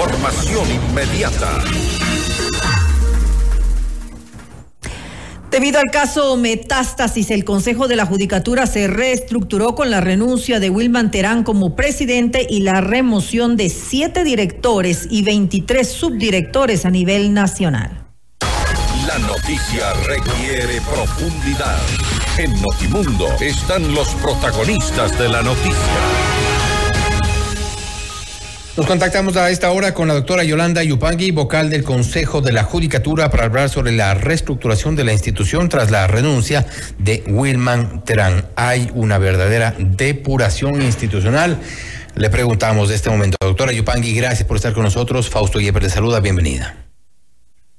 Información inmediata. Debido al caso Metástasis, el Consejo de la Judicatura se reestructuró con la renuncia de Wilman Terán como presidente y la remoción de siete directores y 23 subdirectores a nivel nacional. La noticia requiere profundidad. En Notimundo están los protagonistas de la noticia. Nos contactamos a esta hora con la doctora Yolanda Yupangui, vocal del Consejo de la Judicatura, para hablar sobre la reestructuración de la institución tras la renuncia de Wilman Terán. Hay una verdadera depuración institucional. Le preguntamos de este momento, doctora Yupangui, gracias por estar con nosotros. Fausto Yepes le saluda, bienvenida.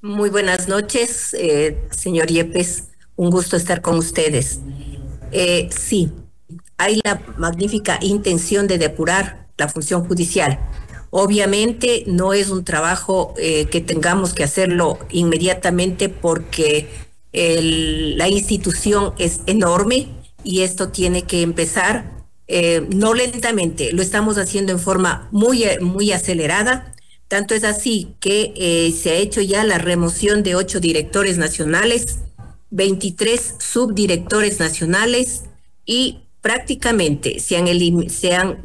Muy buenas noches, eh, señor Yepes. Un gusto estar con ustedes. Eh, sí, hay la magnífica intención de depurar la función judicial Obviamente no es un trabajo eh, que tengamos que hacerlo inmediatamente porque la institución es enorme y esto tiene que empezar eh, no lentamente, lo estamos haciendo en forma muy, muy acelerada. Tanto es así que eh, se ha hecho ya la remoción de ocho directores nacionales, 23 subdirectores nacionales y prácticamente se han, han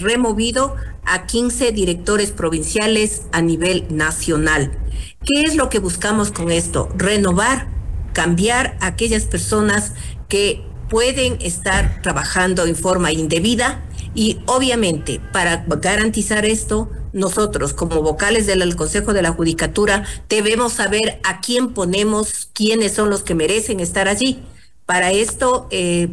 removido a 15 directores provinciales a nivel nacional. ¿Qué es lo que buscamos con esto? Renovar, cambiar a aquellas personas que pueden estar trabajando en forma indebida y obviamente para garantizar esto, nosotros como vocales del Consejo de la Judicatura debemos saber a quién ponemos, quiénes son los que merecen estar allí. Para esto, eh,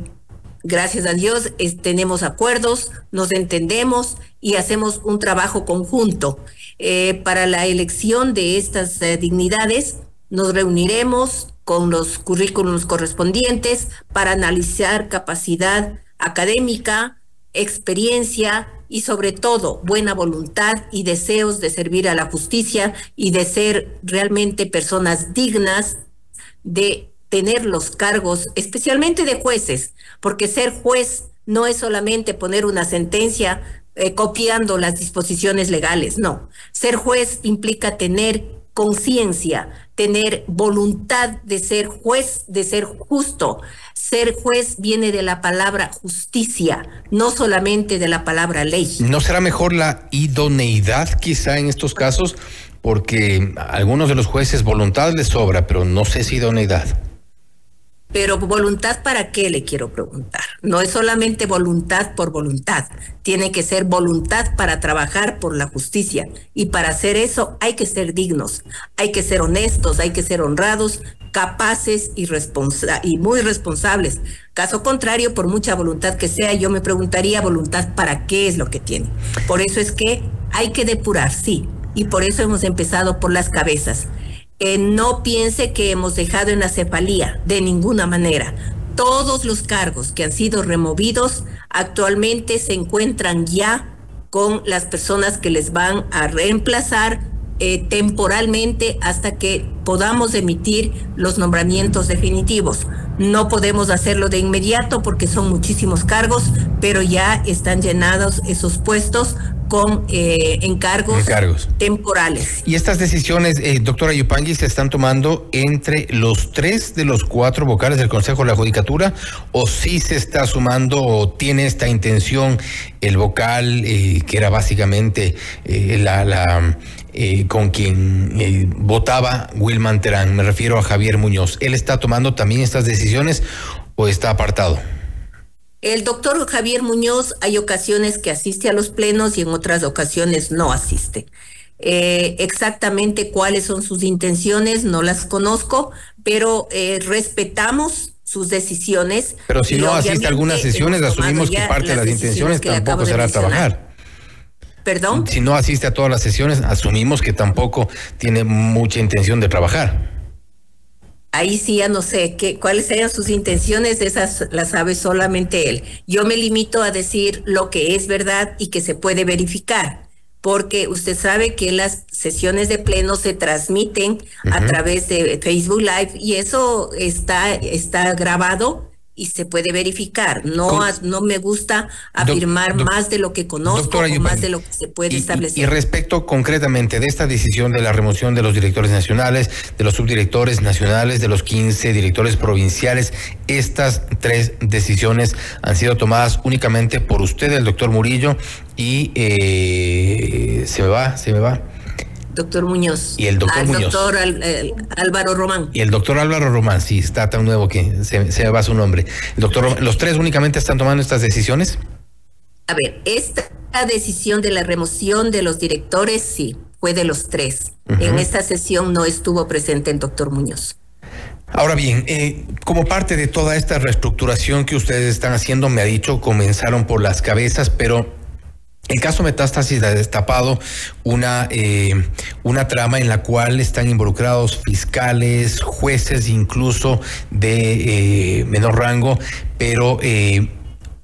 gracias a Dios, tenemos acuerdos, nos entendemos y hacemos un trabajo conjunto. Eh, para la elección de estas eh, dignidades, nos reuniremos con los currículums correspondientes para analizar capacidad académica, experiencia y sobre todo buena voluntad y deseos de servir a la justicia y de ser realmente personas dignas de tener los cargos, especialmente de jueces, porque ser juez no es solamente poner una sentencia eh, copiando las disposiciones legales, no. Ser juez implica tener conciencia, tener voluntad de ser juez, de ser justo. Ser juez viene de la palabra justicia, no solamente de la palabra ley. ¿No será mejor la idoneidad quizá en estos casos? Porque a algunos de los jueces voluntad les sobra, pero no sé si idoneidad. Pero voluntad para qué le quiero preguntar. No es solamente voluntad por voluntad, tiene que ser voluntad para trabajar por la justicia. Y para hacer eso hay que ser dignos, hay que ser honestos, hay que ser honrados, capaces y, muy responsables. Caso contrario, por mucha voluntad que sea, yo me preguntaría voluntad para qué es lo que tiene. Por eso es que hay que depurar, sí. Y por eso hemos empezado por las cabezas no piense que hemos dejado en la cefalía, de ninguna manera. Todos los cargos que han sido removidos actualmente se encuentran ya con las personas que les van a reemplazar eh, temporalmente hasta que podamos emitir los nombramientos definitivos. No podemos hacerlo de inmediato porque son muchísimos cargos, pero ya están llenados esos puestos con eh, encargos, temporales. Y estas decisiones, eh, doctora Yupangui, se están tomando entre los tres de los cuatro vocales del Consejo de la Judicatura, o si se está sumando o tiene esta intención el vocal, eh, que era básicamente la, la con quien votaba Wilman Terán, me refiero a Javier Muñoz. ¿Él está tomando también estas decisiones o está apartado? El doctor Javier Muñoz hay ocasiones que asiste a los plenos y en otras ocasiones no asiste. Eh, exactamente cuáles son sus intenciones no las conozco, pero eh, respetamos sus decisiones. Pero si no asiste a algunas sesiones, asumimos que parte de las intenciones tampoco será trabajar. ¿Perdón? Si no asiste a todas las sesiones, asumimos que tampoco tiene mucha intención de trabajar ahí sí ya no sé qué, cuáles sean sus intenciones, esas las sabe solamente él. Yo me limito a decir lo que es verdad y que se puede verificar, porque usted sabe que las sesiones de pleno se transmiten a través de Facebook Live y eso está, está grabado y se puede verificar. No, no me gusta afirmar más de lo que conozco o más de lo que se puede establecer. Y, respecto concretamente de esta decisión de la remoción de los directores nacionales, de los subdirectores nacionales, de los 15 directores provinciales, estas tres decisiones han sido tomadas únicamente por usted, el doctor Murillo, y eh, se me va, se me va doctor Muñoz. Y el doctor Muñoz. doctor Álvaro Román. Y el doctor Álvaro Román, sí, está tan nuevo que se, se va su nombre. El doctor ¿Los tres únicamente están tomando estas decisiones? A ver, esta decisión de la remoción de los directores, sí, fue de los tres. En esta sesión no estuvo presente el doctor Muñoz. Ahora bien, eh, como parte de toda esta reestructuración que ustedes están haciendo, me ha dicho, comenzaron por las cabezas, pero el caso Metástasis ha destapado una, eh, una trama en la cual están involucrados fiscales, jueces incluso de eh, menor rango, pero eh,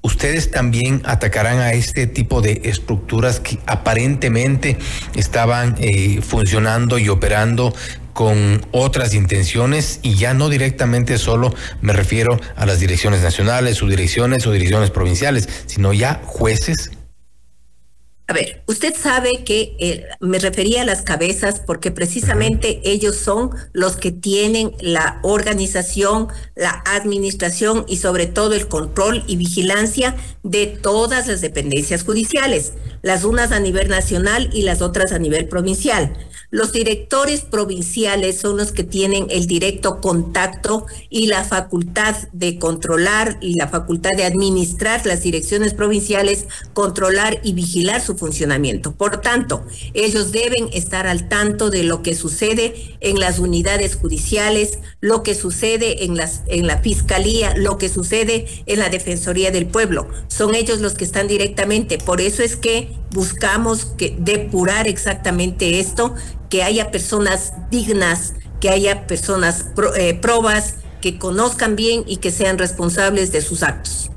ustedes también atacarán a este tipo de estructuras que aparentemente estaban funcionando y operando con otras intenciones y ya no directamente solo me refiero a las direcciones nacionales, subdirecciones o direcciones provinciales, sino ya jueces a ver, usted sabe que eh, me refería a las cabezas porque precisamente ellos son los que tienen la organización, la administración y sobre todo el control y vigilancia de todas las dependencias judiciales, las unas a nivel nacional y las otras a nivel provincial. Los directores provinciales son los que tienen el directo contacto y la facultad de controlar y la facultad de administrar las direcciones provinciales, controlar y vigilar su funcionamiento. Por tanto, ellos deben estar al tanto de lo que sucede en las unidades judiciales, lo que sucede en, las, en la fiscalía, lo que sucede en la Defensoría del Pueblo. Son ellos los que están directamente. Por eso es que buscamos que depurar exactamente esto que haya personas dignas, que haya personas eh, probas, que conozcan bien y que sean responsables de sus actos.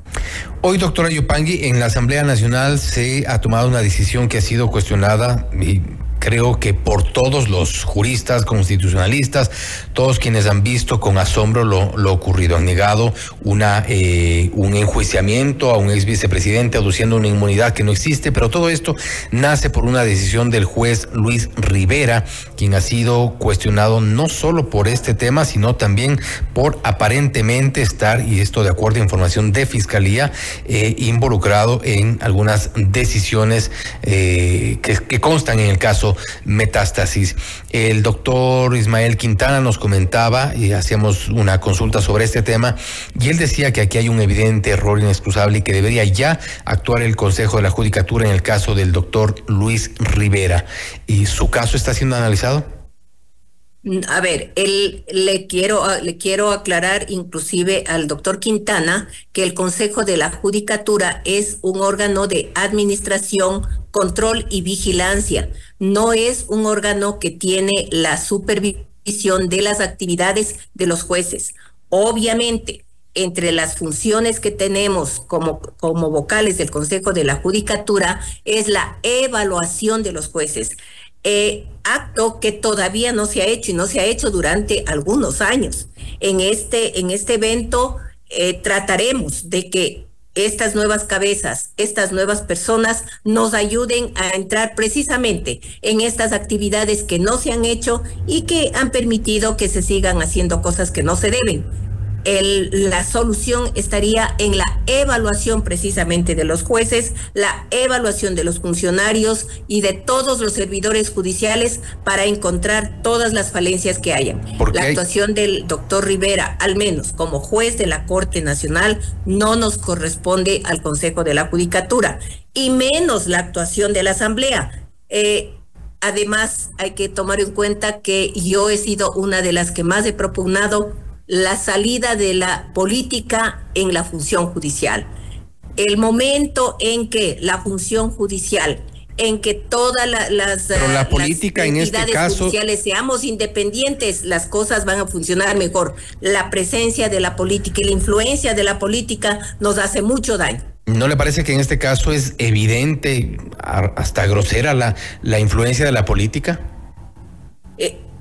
Hoy, doctora Yupangui, en la Asamblea Nacional se ha tomado una decisión que ha sido cuestionada y creo que por todos los juristas, constitucionalistas, todos quienes han visto con asombro lo, lo ocurrido, han negado una, eh, un enjuiciamiento a un ex vicepresidente aduciendo una inmunidad que no existe, pero todo esto nace por una decisión del juez Luis Rivera, quien ha sido cuestionado no solo por este tema, sino también por aparentemente estar, y esto de acuerdo a información de Fiscalía, eh, involucrado en algunas decisiones eh, que, que constan en el caso metástasis. El doctor Ismael Quintana nos comentaba y hacíamos una consulta sobre este tema y él decía que aquí hay un evidente error inexcusable y que debería ya actuar el Consejo de la Judicatura en el caso del doctor Luis Rivera. ¿Y su caso está siendo analizado? A ver, él, le, quiero, ah, le quiero aclarar inclusive al doctor Quintana que el Consejo de la Judicatura es un órgano de administración, control y vigilancia. No es un órgano que tiene la supervisión de las actividades de los jueces. Obviamente, entre las funciones que tenemos como, como vocales del Consejo de la Judicatura es la evaluación de los jueces. Eh, acto que todavía no se ha hecho y no se ha hecho durante algunos años. En este, en este evento eh, trataremos de que estas nuevas cabezas, estas nuevas personas nos ayuden a entrar precisamente en estas actividades que no se han hecho y que han permitido que se sigan haciendo cosas que no se deben la solución estaría en la evaluación precisamente de los jueces, la evaluación de los funcionarios y de todos los servidores judiciales para encontrar todas las falencias que hayan. La actuación del doctor Rivera, al menos como juez de la Corte Nacional, no nos corresponde al Consejo de la Judicatura, y menos la actuación de la Asamblea. Eh, además, hay que tomar en cuenta que yo he sido una de las que más he propugnado la salida de la política en la función judicial. El momento en que la función judicial, en que todas las, Pero la política en este caso judiciales seamos independientes, las cosas van a funcionar mejor. La presencia de la política y la influencia de la política nos hace mucho daño. ¿No le parece que en este caso es evidente, hasta grosera, la, la influencia de la política?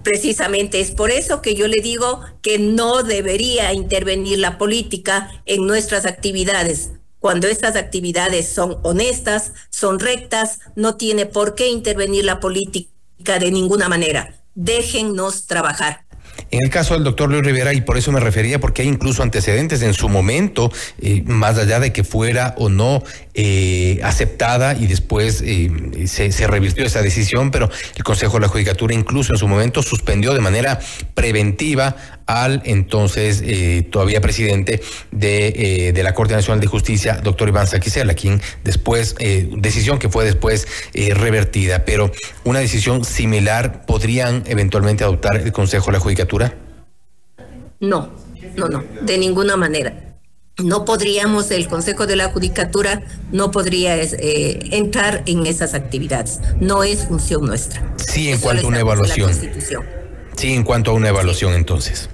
Precisamente es por eso que yo le digo que no debería intervenir la política en nuestras actividades. Cuando estas actividades son honestas, son rectas, no tiene por qué intervenir la política de ninguna manera. Déjennos trabajar. En el caso del doctor Luis Rivera, y por eso me refería, porque hay incluso antecedentes en su momento, eh, más allá de que fuera o no eh, aceptada y después eh, se, revirtió esa decisión, pero el Consejo de la Judicatura incluso en su momento suspendió de manera preventiva al entonces eh, todavía presidente de, de, la Corte Nacional de Justicia, doctor Iván Saquicela, quien después, decisión que fue después revertida, pero una decisión similar podrían eventualmente adoptar el Consejo de la Judicatura. No, no, no, de ninguna manera no podríamos, el Consejo de la Judicatura no podría eh, entrar en esas actividades. No es función nuestra. Sí, en cuanto a una evaluación. Sí, en cuanto a una evaluación entonces.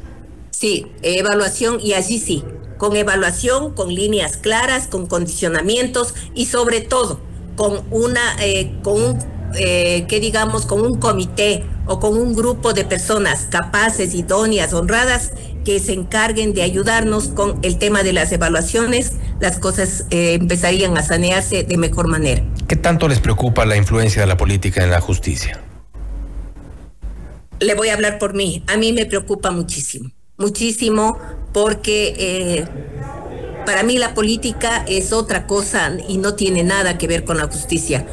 Sí, evaluación y allí sí, con evaluación, con líneas claras, con condicionamientos y sobre todo con una, eh, con un, eh, que digamos, con un comité o con un grupo de personas capaces, idóneas, honradas que se encarguen de ayudarnos con el tema de las evaluaciones, las cosas eh, empezarían a sanearse de mejor manera. ¿Qué tanto les preocupa la influencia de la política en la justicia? Le voy a hablar por mí. A mí me preocupa muchísimo, muchísimo porque eh, para mí la política es otra cosa y no tiene nada que ver con la justicia.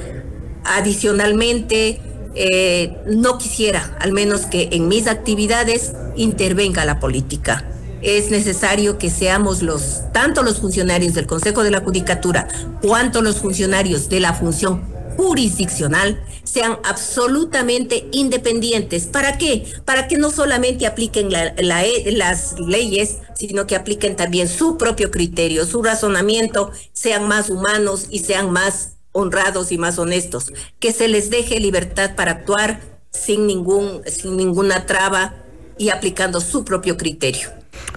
Adicionalmente, eh, no quisiera, al menos que en mis actividades, intervenga la política. Es necesario que seamos los, tanto los funcionarios del Consejo de la Judicatura, cuanto los funcionarios de la función jurisdiccional sean absolutamente independientes. ¿Para qué? Para que no solamente apliquen la, las leyes, sino que apliquen también su propio criterio, su razonamiento, sean más humanos y sean más honrados y más honestos, que se les deje libertad para actuar sin ningún sin ninguna traba y aplicando su propio criterio.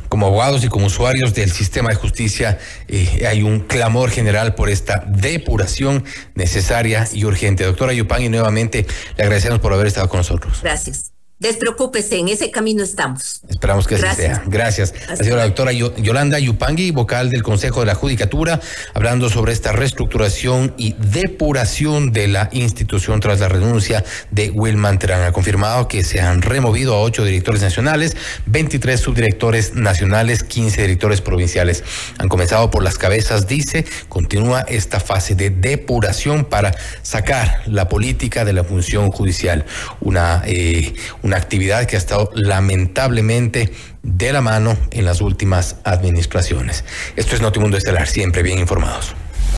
Como abogados y como usuarios del sistema de justicia, eh, hay un clamor general por esta depuración necesaria y urgente. Doctora Yupangui, nuevamente le agradecemos por haber estado con nosotros. Gracias. Despreocúpese, en ese camino estamos. Esperamos que así sea. Gracias. La señora doctora Yolanda Yupangui, vocal del Consejo de la Judicatura, hablando sobre esta reestructuración y depuración de la institución tras la renuncia de Wilman Terán. Ha confirmado que se han removido a ocho directores nacionales, 23 subdirectores nacionales, 15 directores provinciales. Han comenzado por las cabezas, dice, continúa esta fase de depuración para sacar la política de la función judicial. Una, eh, una actividad que ha estado lamentablemente de la mano en las últimas administraciones. Esto es Notimundo Estelar, siempre bien informados.